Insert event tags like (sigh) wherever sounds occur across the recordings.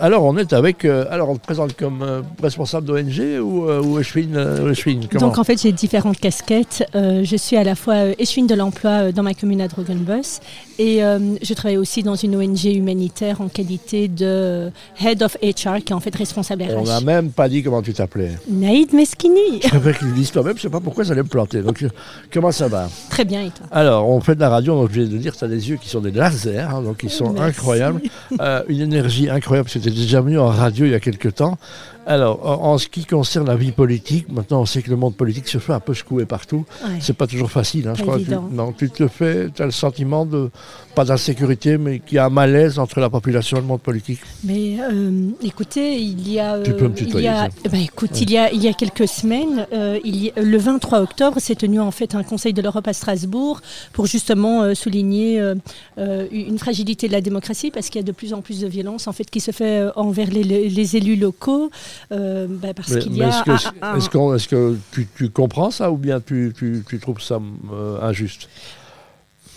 Alors, on est avec. euh, alors, on te présente comme euh, responsable d'ONG ou, euh, ou échevine, euh, Donc en fait j'ai différentes casquettes. Je suis à la fois échevine de l'emploi dans ma commune à Drogenbos et je travaille aussi dans une ONG humanitaire en qualité de Head of HR qui est en fait responsable On n'a RH. même pas dit comment tu t'appelais. Naïd Meskini. (laughs) Le disent toi-même, je sais pas pourquoi ça allait me planter. Donc, comment ça va? Très bien et toi? Alors, on fait de la radio, donc je viens de dire, tu as des yeux qui sont des lasers, hein, donc ils sont Merci. incroyables. Une énergie incroyable, es déjà venu en radio il y a quelques temps. Alors, en, en ce qui concerne la vie politique, maintenant on sait que le monde politique se fait un peu secouer partout. Ouais. C'est pas toujours facile. Hein, je crois tu, non, tu te fais, tu as le sentiment de, pas d'insécurité, mais qu'il y a un malaise entre la population et le monde politique. Mais euh, écoutez, il y a, Tu peux me il y tutoyer, a, ben, écoute, il y a, il y a quelques semaines, euh, il y- le 23 octobre, s'est tenu en fait un Conseil de l'Europe à Strasbourg pour justement euh, souligner euh, euh, une fragilité de la démocratie parce qu'il y a de plus en plus de violence en fait qui se fait euh, envers les élus locaux euh, parce Mais, qu'il y mais a est-ce que, un- un- est-ce qu'on- est-ce que tu, tu comprends ça ou bien tu, tu- tu trouves ça euh, injuste?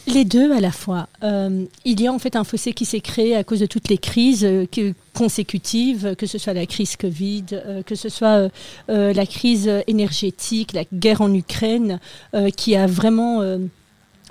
Les deux à la fois. Euh, il y a en fait un fossé qui s'est créé à cause de toutes les crises euh, que- consécutives, que ce soit la crise Covid, euh, que ce soit euh, la crise énergétique, la guerre en Ukraine, qui a vraiment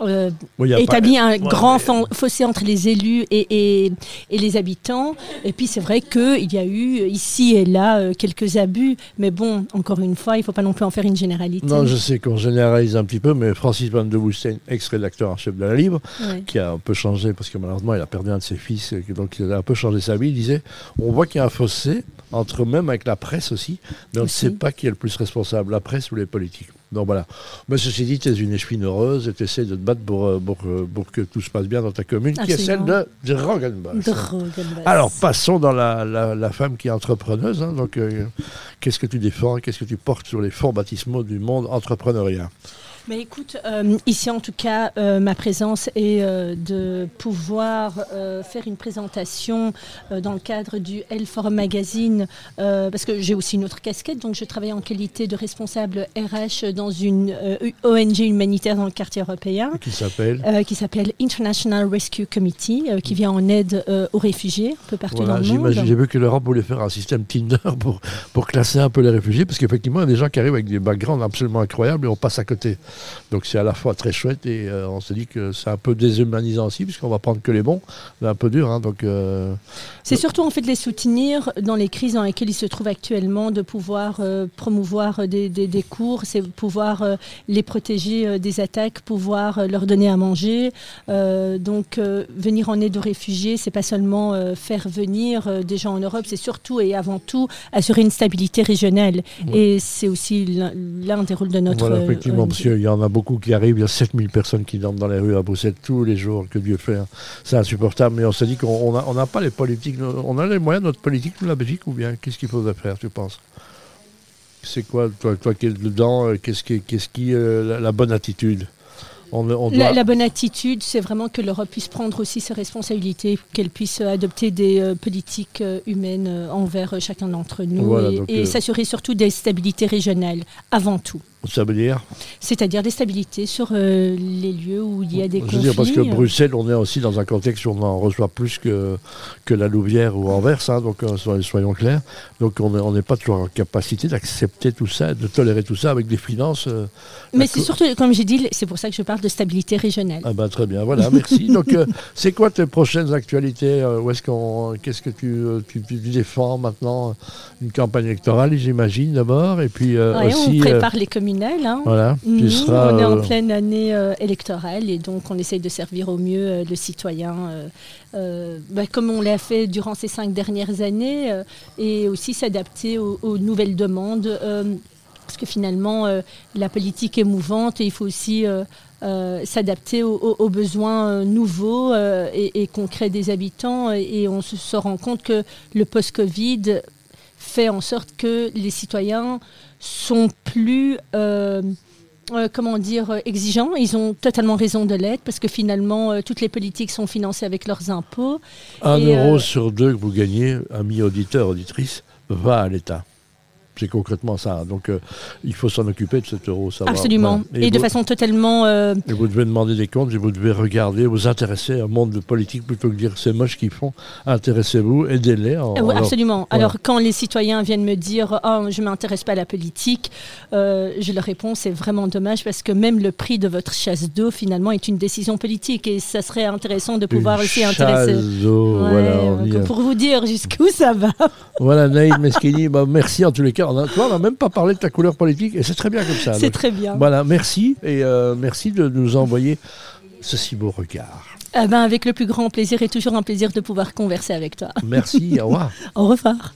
euh, Oui, pas- établi un Ouais, grand mais- fossé entre les élus et, et- et les habitants. Et puis c'est vrai qu'il y a eu ici et là euh, quelques abus, mais bon, encore une fois, il ne faut pas non plus en faire une généralité. Non, je sais qu'on généralise un petit peu, mais Francis Van de Woestijn, ex-rédacteur en chef de la Ouais. qui a un peu changé, parce que malheureusement, il a perdu un de ses fils, donc il a un peu changé sa vie, il disait, on voit qu'il y a un fossé, entre même avec la presse aussi, mais on ne sait pas qui est le plus responsable, la presse ou les politiques. Donc voilà. Mais ceci dit, tu es une échevine heureuse et tu essaies de te battre pour, euh, pour, euh, pour que tout se passe bien dans ta commune, qui est celle de. Drogenbos. Alors, passons dans la, la- la femme qui est entrepreneuse. hein. donc, euh, qu'est-ce que tu défends Qu'est-ce que tu portes sur les fonds baptismaux du monde entrepreneuriat? Mais écoute, euh, ici en tout cas, euh, ma présence est euh, de pouvoir faire une présentation dans le cadre du L Forum Magazine, parce que j'ai aussi une autre casquette, donc je travaille en qualité de responsable RH dans une ONG humanitaire dans le quartier européen. Qui s'appelle qui s'appelle International Rescue Committee, qui vient en aide aux réfugiés un peu partout Voilà, dans le j'imagine- monde. j'ai vu que l'Europe voulait faire un système Tinder pour, pour classer un peu les réfugiés, parce qu'effectivement, il y a des gens qui arrivent avec des backgrounds absolument incroyables et on passe à côté. Donc c'est à la fois très chouette et euh, on se dit que c'est un peu déshumanisant aussi, puisqu'on va prendre que les bons. C'est un peu dur, hein, donc euh, C'est surtout en fait de les soutenir dans les crises dans lesquelles ils se trouvent actuellement, de pouvoir euh, promouvoir des, des- des cours, c'est pouvoir euh, les protéger euh, des attaques, pouvoir euh, leur donner à manger. Euh, donc euh, venir en aide aux réfugiés, c'est pas seulement euh, faire venir euh, des gens en Europe, c'est surtout et avant tout assurer une stabilité régionale. Et c'est aussi l'un des rôles de notre. voilà, euh, effectivement, parce qu'il y en a beaucoup qui arrivent, il y a 7000 personnes qui dorment dans les rues à Bruxelles tous les jours, que Dieu fait. hein. C'est insupportable, mais on se dit qu'on on a- on n'a pas les politiques, on a les moyens de notre politique, nous, la Belgique, ou bien qu'est-ce qu'il faudrait faire, tu penses? C'est quoi, toi, toi qui es dedans, euh, qu'est-ce qui, qu'est-ce qui euh, la, la bonne attitude? On, on doit... La, la bonne attitude, c'est vraiment que l'Europe puisse prendre aussi ses responsabilités, qu'elle puisse euh, adopter des euh, politiques euh, humaines euh, envers chacun d'entre nous Voilà, et, et s'assurer surtout des stabilités régionales avant tout. Ça veut dire C'est-à-dire des stabilités sur euh, les lieux où il y a des Je veux conflits. dire, parce que euh, Bruxelles, on est aussi dans un contexte où on en reçoit plus que, que la Louvière ou Anvers, hein, donc euh, soyons, clairs. Donc on est- on n'est pas toujours en capacité d'accepter tout ça, de tolérer tout ça avec des finances. euh, Mais c'est surtout, comme j'ai dit, c'est pour ça que je parle de stabilité régionale. Ah ben très bien, voilà, merci. (laughs) Donc euh, c'est quoi tes prochaines actualités Où est-ce qu'on, qu'est-ce que tu, tu, tu défends maintenant Une campagne électorale, j'imagine d'abord, et puis Ouais, aussi. on prépare les hein. voilà, Nous, on est en euh, pleine année euh, électorale et donc on essaye de servir au mieux euh, le citoyen, bah, comme on l'a fait durant ces cinq dernières années, et aussi s'adapter aux, aux nouvelles demandes. parce que finalement, euh, la politique est mouvante et il faut aussi euh, euh, s'adapter aux, aux- aux besoins nouveaux et, et concrets des habitants. Et, et on se rend compte que le post-Covid fait en sorte que les citoyens sont plus euh, euh, comment dire, exigeants. Ils ont totalement raison de l'être parce que finalement, euh, toutes les politiques sont financées avec leurs impôts. Un euro euh, sur deux que vous gagnez, ami auditeur, auditrice, va à l'État. C'est concrètement ça. Donc euh, il faut s'en occuper de cet euro. Absolument. Et, de façon totalement. Et vous devez demander des comptes, et vous devez regarder, vous intéresser au monde de politique plutôt que de dire c'est moche qu'ils font. Intéressez-vous, aidez-les. absolument. Alors quand les citoyens viennent me dire oh, je ne m'intéresse pas à la politique, je leur réponds c'est vraiment dommage parce que même le prix de votre chasse d'eau finalement est une décision politique et ça serait intéressant de pouvoir aussi intéresser. voilà, pour vous dire jusqu'où ça va. Voilà, Naïd Meschini, bah, merci en tous les cas. On toi, on n'a même pas parlé de ta couleur politique et c'est très bien comme ça. C'est très bien. Voilà, merci et euh, merci de nous envoyer ce si beau regard. Eh ben, avec le plus grand plaisir et toujours un plaisir de pouvoir converser avec toi. Merci, au revoir. (laughs) au revoir.